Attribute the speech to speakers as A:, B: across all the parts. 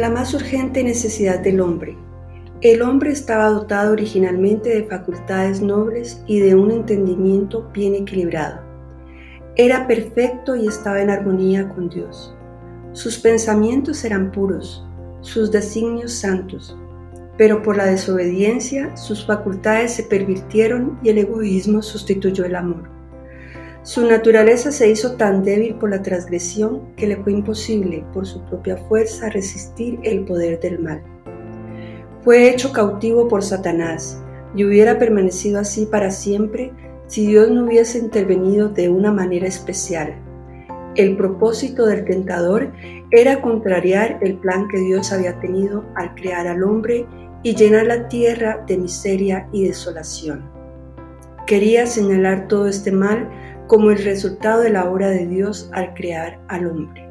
A: La más urgente necesidad del hombre. El hombre estaba dotado originalmente de facultades nobles y de un entendimiento bien equilibrado. Era perfecto y estaba en armonía con Dios. Sus pensamientos eran puros, sus designios santos, pero por la desobediencia sus facultades se pervirtieron y el egoísmo sustituyó el amor. Su naturaleza se hizo tan débil por la transgresión que le fue imposible por su propia fuerza resistir el poder del mal. Fue hecho cautivo por Satanás y hubiera permanecido así para siempre si Dios no hubiese intervenido de una manera especial. El propósito del tentador era contrariar el plan que Dios había tenido al crear al hombre y llenar la tierra de miseria y desolación. Quería señalar todo este mal como el resultado de la obra de Dios al crear al hombre.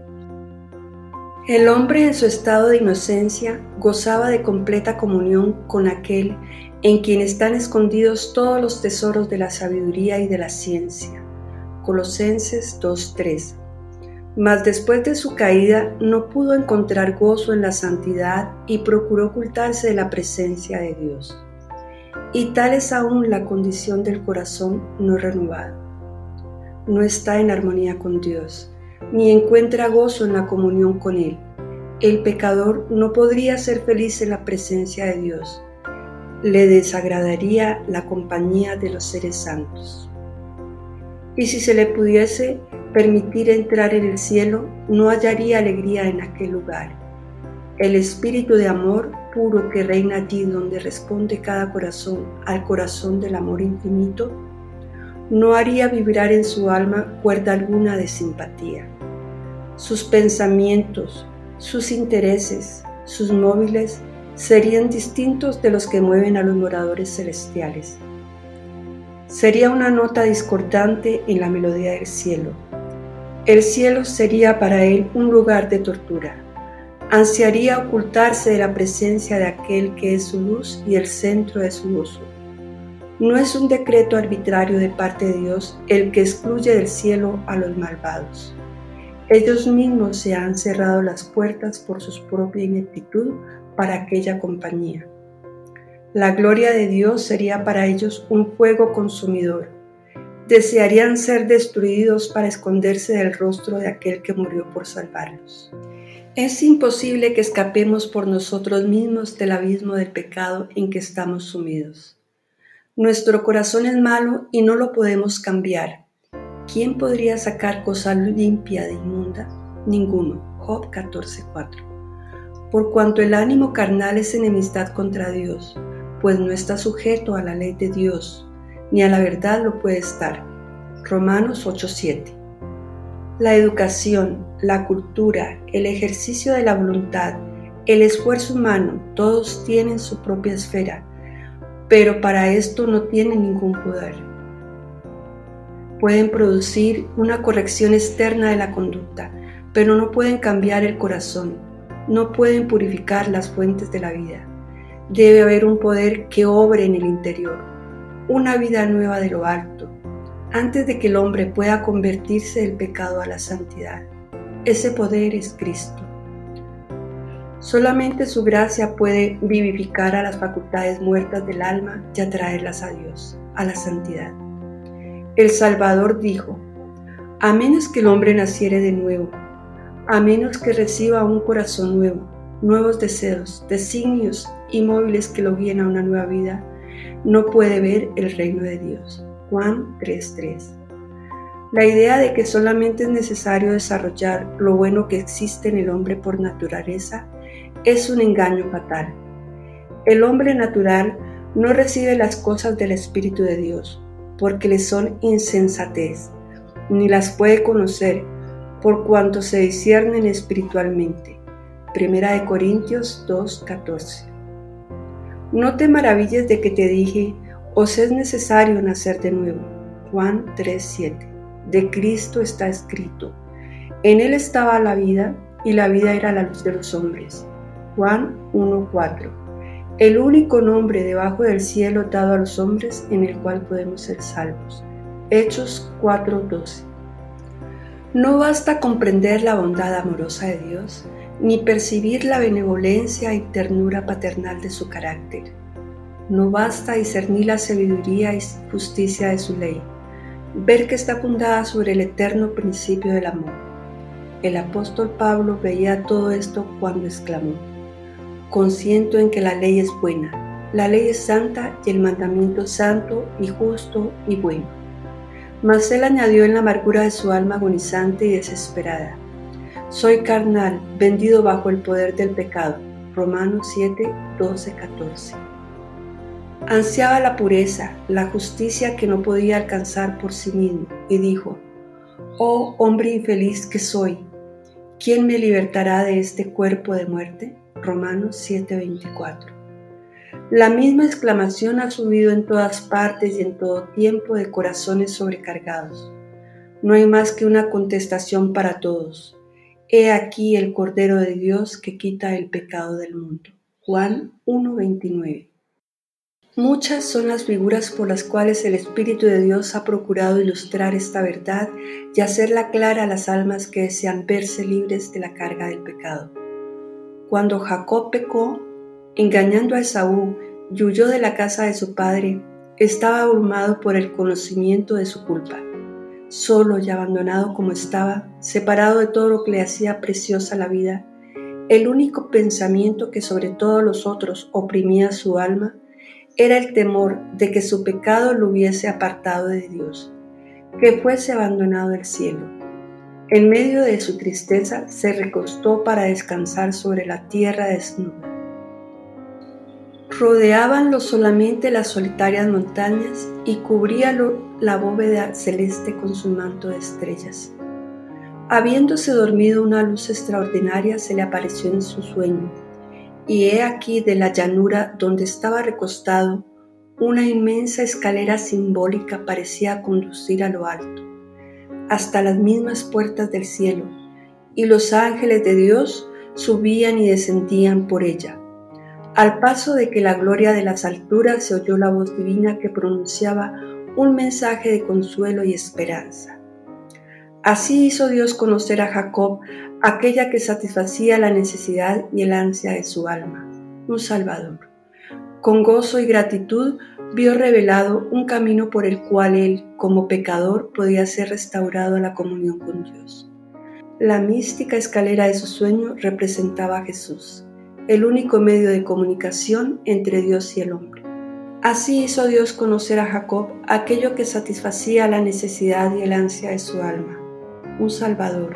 A: El hombre en su estado de inocencia gozaba de completa comunión con aquel en quien están escondidos todos los tesoros de la sabiduría y de la ciencia. Colosenses 2.3. Mas después de su caída no pudo encontrar gozo en la santidad y procuró ocultarse de la presencia de Dios. Y tal es aún la condición del corazón no renovado no está en armonía con Dios, ni encuentra gozo en la comunión con Él. El pecador no podría ser feliz en la presencia de Dios. Le desagradaría la compañía de los seres santos. Y si se le pudiese permitir entrar en el cielo, no hallaría alegría en aquel lugar. El espíritu de amor puro que reina allí donde responde cada corazón al corazón del amor infinito, no haría vibrar en su alma cuerda alguna de simpatía. Sus pensamientos, sus intereses, sus móviles serían distintos de los que mueven a los moradores celestiales. Sería una nota discordante en la melodía del cielo. El cielo sería para él un lugar de tortura. Ansiaría ocultarse de la presencia de aquel que es su luz y el centro de su gozo. No es un decreto arbitrario de parte de Dios el que excluye del cielo a los malvados. Ellos mismos se han cerrado las puertas por su propia ineptitud para aquella compañía. La gloria de Dios sería para ellos un fuego consumidor. Desearían ser destruidos para esconderse del rostro de aquel que murió por salvarlos. Es imposible que escapemos por nosotros mismos del abismo del pecado en que estamos sumidos. Nuestro corazón es malo y no lo podemos cambiar. ¿Quién podría sacar cosa limpia de inmunda? Ninguno. Job 14:4. Por cuanto el ánimo carnal es enemistad contra Dios, pues no está sujeto a la ley de Dios, ni a la verdad lo puede estar. Romanos 8:7. La educación, la cultura, el ejercicio de la voluntad, el esfuerzo humano, todos tienen su propia esfera pero para esto no tienen ningún poder. Pueden producir una corrección externa de la conducta, pero no pueden cambiar el corazón, no pueden purificar las fuentes de la vida. Debe haber un poder que obre en el interior, una vida nueva de lo alto, antes de que el hombre pueda convertirse del pecado a la santidad. Ese poder es Cristo. Solamente su gracia puede vivificar a las facultades muertas del alma y atraerlas a Dios, a la santidad. El Salvador dijo, a menos que el hombre naciere de nuevo, a menos que reciba un corazón nuevo, nuevos deseos, designios y móviles que lo guíen a una nueva vida, no puede ver el reino de Dios. Juan 3:3. La idea de que solamente es necesario desarrollar lo bueno que existe en el hombre por naturaleza es un engaño fatal. El hombre natural no recibe las cosas del Espíritu de Dios porque le son insensatez, ni las puede conocer por cuanto se disciernen espiritualmente. Primera de Corintios 2:14. No te maravilles de que te dije, os es necesario nacer de nuevo. Juan 3:7. De Cristo está escrito. En él estaba la vida y la vida era la luz de los hombres. Juan 1.4. El único nombre debajo del cielo dado a los hombres en el cual podemos ser salvos. Hechos 4.12. No basta comprender la bondad amorosa de Dios, ni percibir la benevolencia y ternura paternal de su carácter. No basta discernir la sabiduría y justicia de su ley, ver que está fundada sobre el eterno principio del amor. El apóstol Pablo veía todo esto cuando exclamó, Consiento en que la ley es buena, la ley es santa y el mandamiento santo y justo y bueno mas él añadió en la amargura de su alma agonizante y desesperada, Soy carnal, vendido bajo el poder del pecado. Romanos 7, 12, 14. Ansiaba la pureza, la justicia que no podía alcanzar por sí mismo, y dijo, Oh hombre infeliz que soy, ¿quién me libertará de este cuerpo de muerte? Romanos 7, 24. La misma exclamación ha subido en todas partes y en todo tiempo de corazones sobrecargados. No hay más que una contestación para todos. He aquí el Cordero de Dios que quita el pecado del mundo. Juan 1.29. Muchas son las figuras por las cuales el Espíritu de Dios ha procurado ilustrar esta verdad y hacerla clara a las almas que desean verse libres de la carga del pecado. Cuando Jacob pecó, engañando a Esaú y huyó de la casa de su padre, estaba abrumado por el conocimiento de su culpa. Solo y abandonado como estaba, separado de todo lo que le hacía preciosa la vida, el único pensamiento que sobre todos los otros oprimía su alma era el temor de que su pecado lo hubiese apartado de Dios, que fuese abandonado del cielo. En medio de su tristeza se recostó para descansar sobre la tierra desnuda. Rodeábanlo solamente las solitarias montañas y cubríalo la bóveda celeste con su manto de estrellas. Habiéndose dormido una luz extraordinaria se le apareció en su sueño, y he aquí de la llanura donde estaba recostado, una inmensa escalera simbólica parecía conducir a lo alto, hasta las mismas puertas del cielo, y los ángeles de Dios subían y descendían por ella. Al paso de que la gloria de las alturas se oyó la voz divina que pronunciaba un mensaje de consuelo y esperanza. Así hizo Dios conocer a Jacob aquella que satisfacía la necesidad y el ansia de su alma, un Salvador. Con gozo y gratitud vio revelado un camino por el cual él, como pecador, podía ser restaurado a la comunión con Dios. La mística escalera de su sueño representaba a Jesús el único medio de comunicación entre Dios y el hombre. Así hizo Dios conocer a Jacob aquello que satisfacía la necesidad y el ansia de su alma, un Salvador.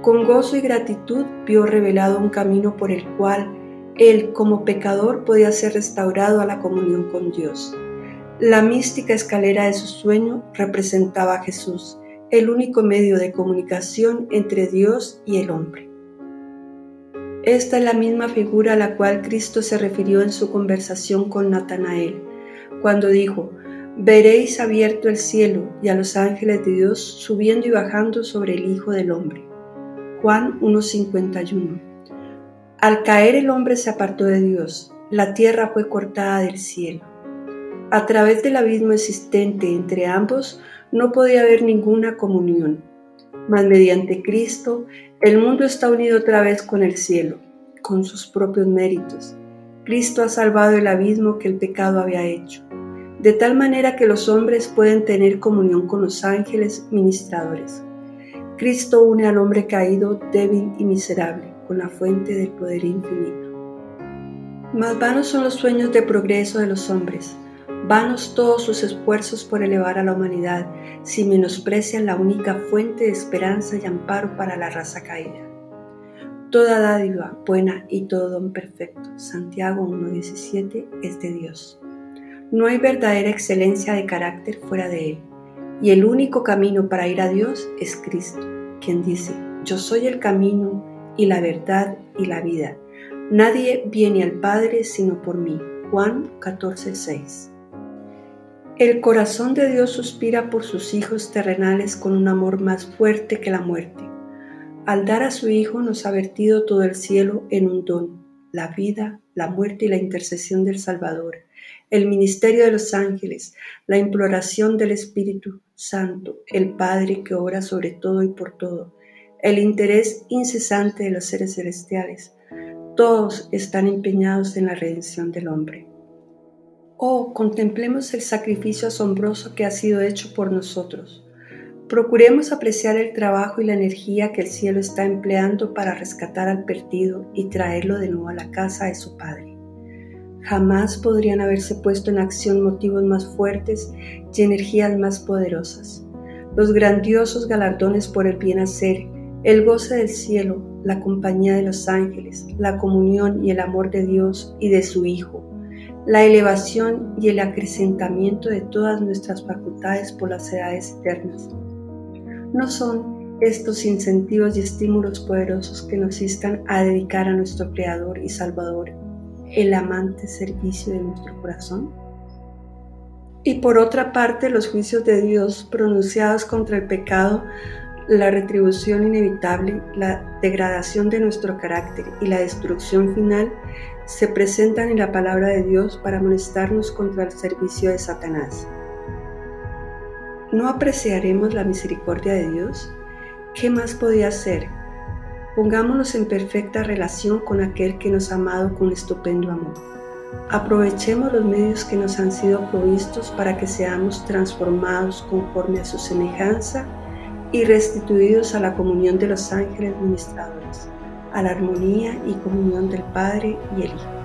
A: Con gozo y gratitud vio revelado un camino por el cual él como pecador podía ser restaurado a la comunión con Dios. La mística escalera de su sueño representaba a Jesús, el único medio de comunicación entre Dios y el hombre. Esta es la misma figura a la cual Cristo se refirió en su conversación con Natanael, cuando dijo, Veréis abierto el cielo y a los ángeles de Dios subiendo y bajando sobre el Hijo del Hombre. Juan 1.51. Al caer el hombre se apartó de Dios, la tierra fue cortada del cielo. A través del abismo existente entre ambos no podía haber ninguna comunión mas mediante Cristo el mundo está unido otra vez con el cielo, con sus propios méritos. Cristo ha salvado el abismo que el pecado había hecho, de tal manera que los hombres pueden tener comunión con los ángeles ministradores. Cristo une al hombre caído, débil y miserable, la fuente del poder infinito. Más vanos son los sueños de progreso de los hombres, Vanos todos sus esfuerzos por elevar a la humanidad si menosprecian la única fuente de esperanza y amparo para la raza caída. Toda dádiva buena y todo don perfecto, Santiago 1.17, es de Dios. No hay verdadera excelencia de carácter fuera de Él, y el único camino para ir a Dios es Cristo, quien dice, yo soy el camino y la verdad y la vida. Nadie viene al Padre sino por mí. Juan 14.6 el corazón de Dios suspira por sus hijos terrenales con un amor más fuerte que la muerte. Al dar a su Hijo nos ha vertido todo el cielo en un don, la vida, la muerte y la intercesión del Salvador, el ministerio de los ángeles, la imploración del Espíritu, Santo, el Padre que obra sobre todo y por todo, el interés incesante de los seres celestiales, todos están empeñados en la redención del hombre. Oh, contemplemos el sacrificio asombroso que ha sido hecho por nosotros. Procuremos apreciar el trabajo y la energía que el cielo está empleando para rescatar al perdido y traerlo de nuevo a la casa de su Padre. Jamás podrían haberse puesto en acción motivos más fuertes y energías más poderosas. Los grandiosos galardones por el bien hacer, el goce del cielo, la compañía de los ángeles, la comunión y el amor de Dios y de su Hijo, la elevación y el acrecentamiento de todas nuestras facultades por las edades eternas. No son estos incentivos y estímulos poderosos que nos instan a dedicar a nuestro Creador y Salvador el amante servicio de nuestro corazón? Y por otra parte, los juicios de Dios pronunciados contra el pecado, la retribución inevitable, la degradación de nuestro carácter y la destrucción final se presentan en la palabra de Dios para molestarnos contra el servicio de Satanás. ¿No apreciaremos la misericordia de Dios? ¿Qué más podía hacer? Pongámonos en perfecta relación con aquel que nos ha amado con estupendo amor. Aprovechemos los medios que nos han sido provistos para que seamos transformados conforme a su semejanza y restituidos a la comunión de los ángeles ministradores, a la armonía y comunión del Padre y el Hijo.